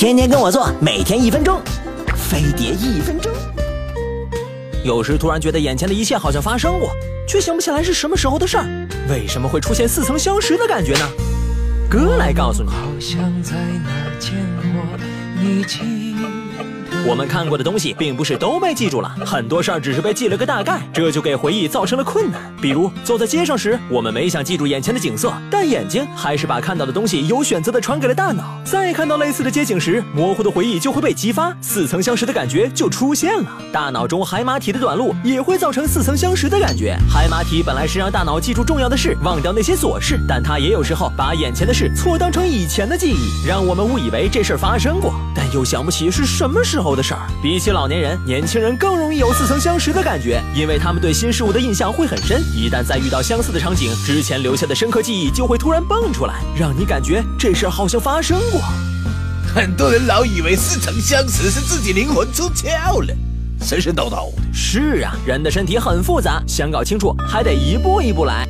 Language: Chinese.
天天跟我做，每天一分钟，飞碟一分钟。有时突然觉得眼前的一切好像发生过，却想不起来是什么时候的事儿。为什么会出现似曾相识的感觉呢？哥来告诉你。我们看过的东西，并不是都被记住了，很多事儿只是被记了个大概，这就给回忆造成了困难。比如走在街上时，我们没想记住眼前的景色，但眼睛还是把看到的东西有选择的传给了大脑。再看到类似的街景时，模糊的回忆就会被激发，似曾相识的感觉就出现了。大脑中海马体的短路也会造成似曾相识的感觉。海马体本来是让大脑记住重要的事，忘掉那些琐事，但它也有时候把眼前的事错当成以前的记忆，让我们误以为这事儿发生过，但又想不起是什么时候。的事儿，比起老年人，年轻人更容易有似曾相识的感觉，因为他们对新事物的印象会很深。一旦再遇到相似的场景，之前留下的深刻记忆就会突然蹦出来，让你感觉这事儿好像发生过。很多人老以为似曾相识是自己灵魂出窍了，神神叨叨的。是啊，人的身体很复杂，想搞清楚还得一步一步来。